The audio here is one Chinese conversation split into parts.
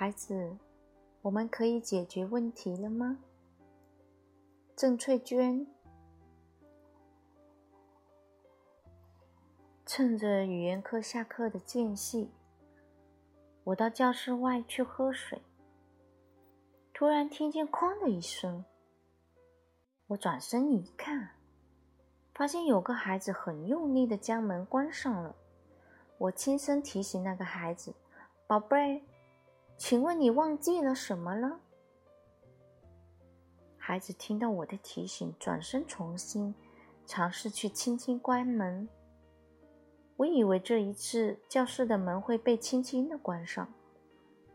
孩子，我们可以解决问题了吗？郑翠娟趁着语言课下课的间隙，我到教室外去喝水。突然听见“哐”的一声，我转身一看，发现有个孩子很用力的将门关上了。我轻声提醒那个孩子：“宝贝，请问你忘记了什么了？”孩子听到我的提醒，转身重新尝试去轻轻关门。我以为这一次教室的门会被轻轻的关上，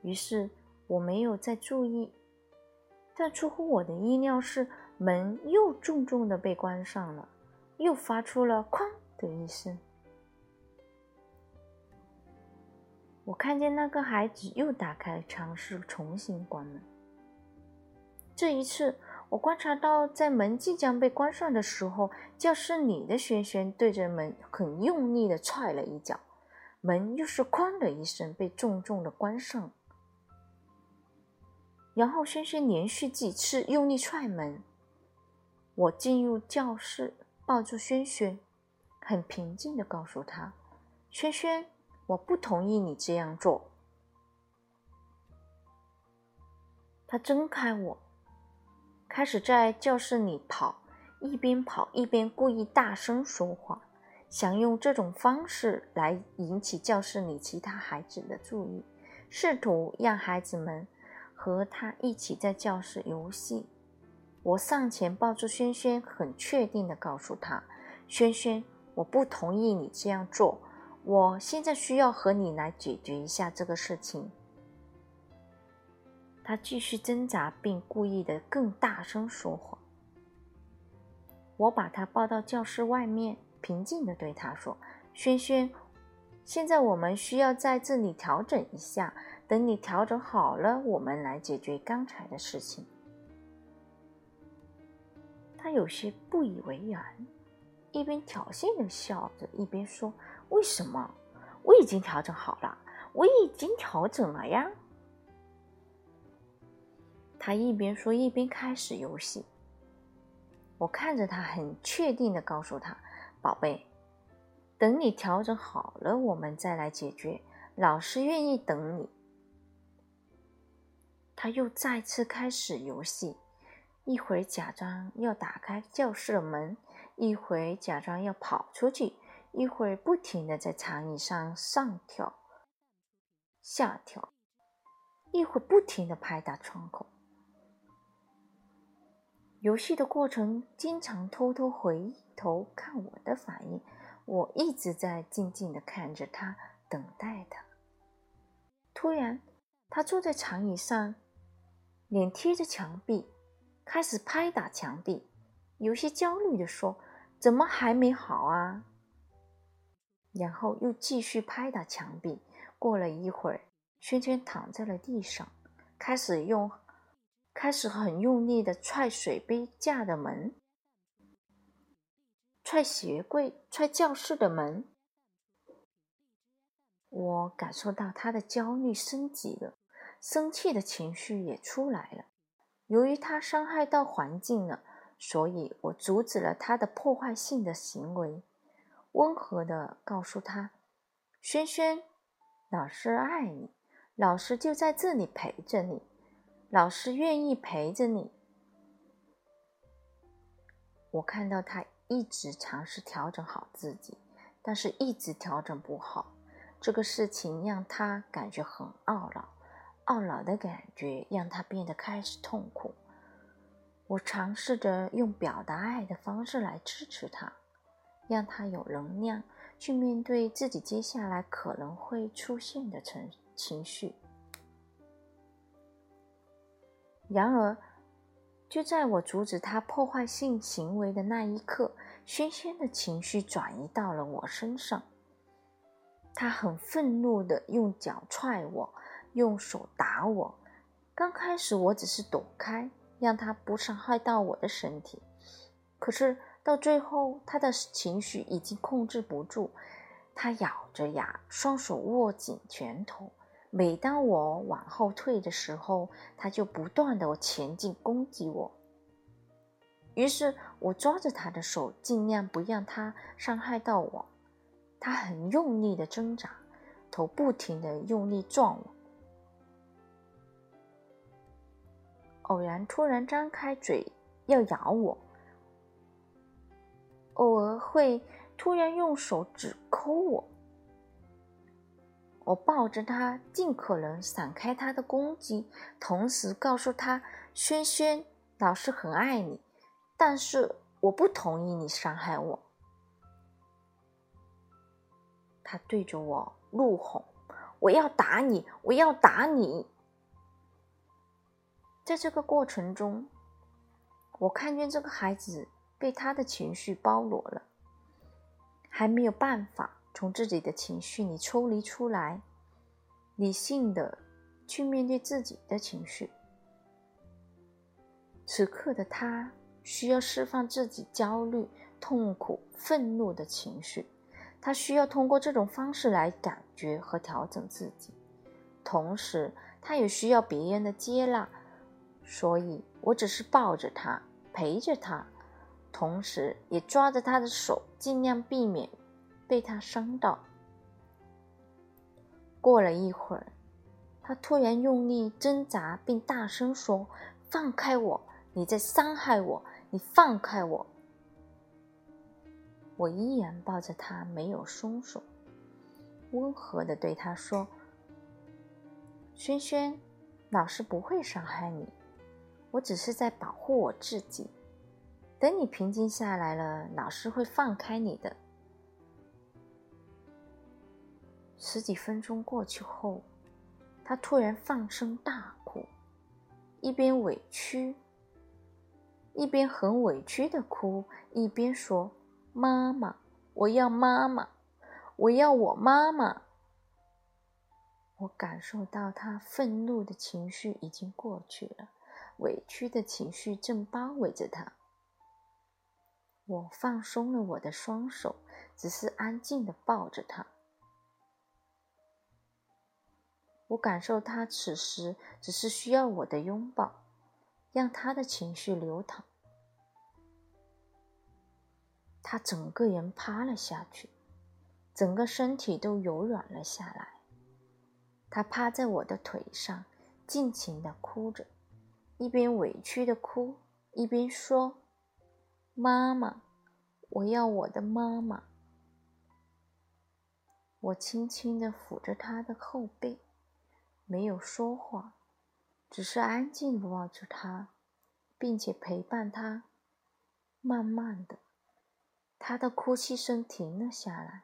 于是我没有再注意。但出乎我的意料是，门又重重的被关上了，又发出了“哐”的一声。我看见那个孩子又打开，尝试重新关门。这一次。我观察到，在门即将被关上的时候，教室里的轩轩对着门很用力的踹了一脚，门又是“哐”的一声被重重的关上。然后轩轩连续几次用力踹门。我进入教室，抱住轩轩，很平静的告诉他：“轩轩，我不同意你这样做。”他睁开我。开始在教室里跑，一边跑一边故意大声说话，想用这种方式来引起教室里其他孩子的注意，试图让孩子们和他一起在教室游戏。我上前抱住轩轩，很确定地告诉他：“轩轩，我不同意你这样做，我现在需要和你来解决一下这个事情。”他继续挣扎，并故意的更大声说话。我把他抱到教室外面，平静的对他说：“轩轩，现在我们需要在这里调整一下，等你调整好了，我们来解决刚才的事情。”他有些不以为然，一边挑衅的笑着，一边说：“为什么？我已经调整好了，我已经调整了呀。”他一边说一边开始游戏。我看着他，很确定的告诉他：“宝贝，等你调整好了，我们再来解决。老师愿意等你。”他又再次开始游戏，一会儿假装要打开教室的门，一会儿假装要跑出去，一会儿不停的在长椅上上跳、下跳，一会儿不停的拍打窗口。游戏的过程，经常偷偷回头看我的反应。我一直在静静的看着他，等待他。突然，他坐在长椅上，脸贴着墙壁，开始拍打墙壁，有些焦虑的说：“怎么还没好啊？”然后又继续拍打墙壁。过了一会儿，轩轩躺在了地上，开始用。开始很用力的踹水杯架的门，踹鞋柜，踹教室的门。我感受到他的焦虑升级了，生气的情绪也出来了。由于他伤害到环境了，所以我阻止了他的破坏性的行为，温和的告诉他：“轩轩，老师爱你，老师就在这里陪着你。”老师愿意陪着你。我看到他一直尝试调整好自己，但是一直调整不好。这个事情让他感觉很懊恼，懊恼的感觉让他变得开始痛苦。我尝试着用表达爱的方式来支持他，让他有能量去面对自己接下来可能会出现的情情绪。然而，就在我阻止他破坏性行为的那一刻，轩轩的情绪转移到了我身上。他很愤怒的用脚踹我，用手打我。刚开始我只是躲开，让他不伤害到我的身体。可是到最后，他的情绪已经控制不住，他咬着牙，双手握紧拳头，每当我往后退的时候，他就不断的前进攻击我。于是我抓着他的手，尽量不让他伤害到我。他很用力的挣扎，头不停的用力撞我。偶然突然张开嘴要咬我，偶尔会突然用手指抠我。我抱着他，尽可能闪开他的攻击，同时告诉他：“轩轩，老师很爱你，但是我不同意你伤害我。”他对着我怒吼：“我要打你！我要打你！”在这个过程中，我看见这个孩子被他的情绪包罗了，还没有办法从自己的情绪里抽离出来，理性的去面对自己的情绪。此刻的他需要释放自己焦虑、痛苦、愤怒的情绪，他需要通过这种方式来感觉和调整自己，同时他也需要别人的接纳。所以我只是抱着他，陪着他，同时也抓着他的手，尽量避免被他伤到。过了一会儿，他突然用力挣扎，并大声说：“放开我！你在伤害我！你放开我！”我依然抱着他，没有松手，温和的对他说：“轩轩，老师不会伤害你。”我只是在保护我自己。等你平静下来了，老师会放开你的。十几分钟过去后，他突然放声大哭，一边委屈，一边很委屈的哭，一边说：“妈妈，我要妈妈，我要我妈妈。”我感受到他愤怒的情绪已经过去了。委屈的情绪正包围着他，我放松了我的双手，只是安静的抱着他。我感受他此时只是需要我的拥抱，让他的情绪流淌。他整个人趴了下去，整个身体都柔软了下来。他趴在我的腿上，尽情的哭着。一边委屈的哭，一边说：“妈妈，我要我的妈妈。”我轻轻的抚着他的后背，没有说话，只是安静的抱着他，并且陪伴他。慢慢的，他的哭泣声停了下来，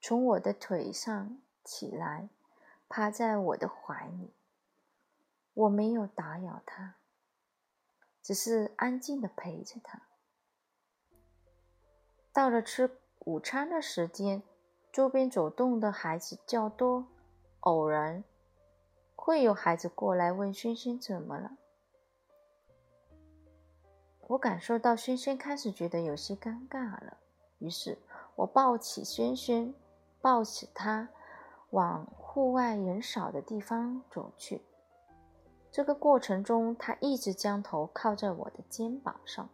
从我的腿上起来，趴在我的怀里。我没有打扰他，只是安静的陪着他。到了吃午餐的时间，周边走动的孩子较多，偶然会有孩子过来问轩轩怎么了。我感受到轩轩开始觉得有些尴尬了，于是我抱起轩轩，抱起他，往户外人少的地方走去。这个过程中，他一直将头靠在我的肩膀上，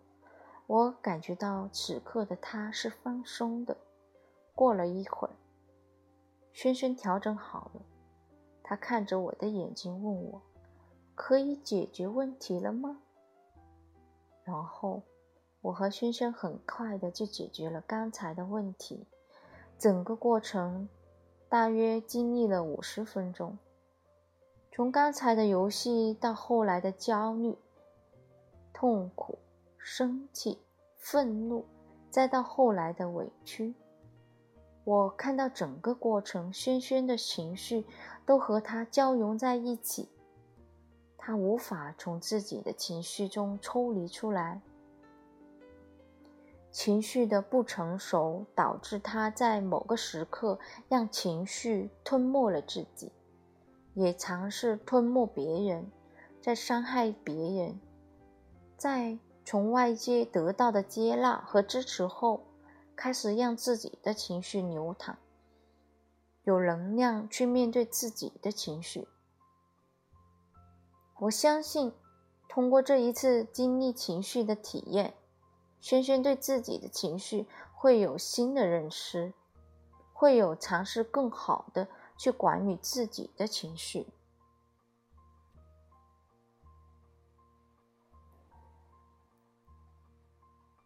我感觉到此刻的他是放松的。过了一会儿，轩轩调整好了，他看着我的眼睛问我：“可以解决问题了吗？”然后，我和轩轩很快的就解决了刚才的问题。整个过程大约经历了五十分钟。从刚才的游戏到后来的焦虑、痛苦、生气、愤怒，再到后来的委屈，我看到整个过程，轩轩的情绪都和他交融在一起，他无法从自己的情绪中抽离出来，情绪的不成熟导致他在某个时刻让情绪吞没了自己。也尝试吞没别人，在伤害别人，在从外界得到的接纳和支持后，开始让自己的情绪流淌。有能量去面对自己的情绪。我相信，通过这一次经历情绪的体验，轩轩对自己的情绪会有新的认识，会有尝试更好的去管理自己的情绪。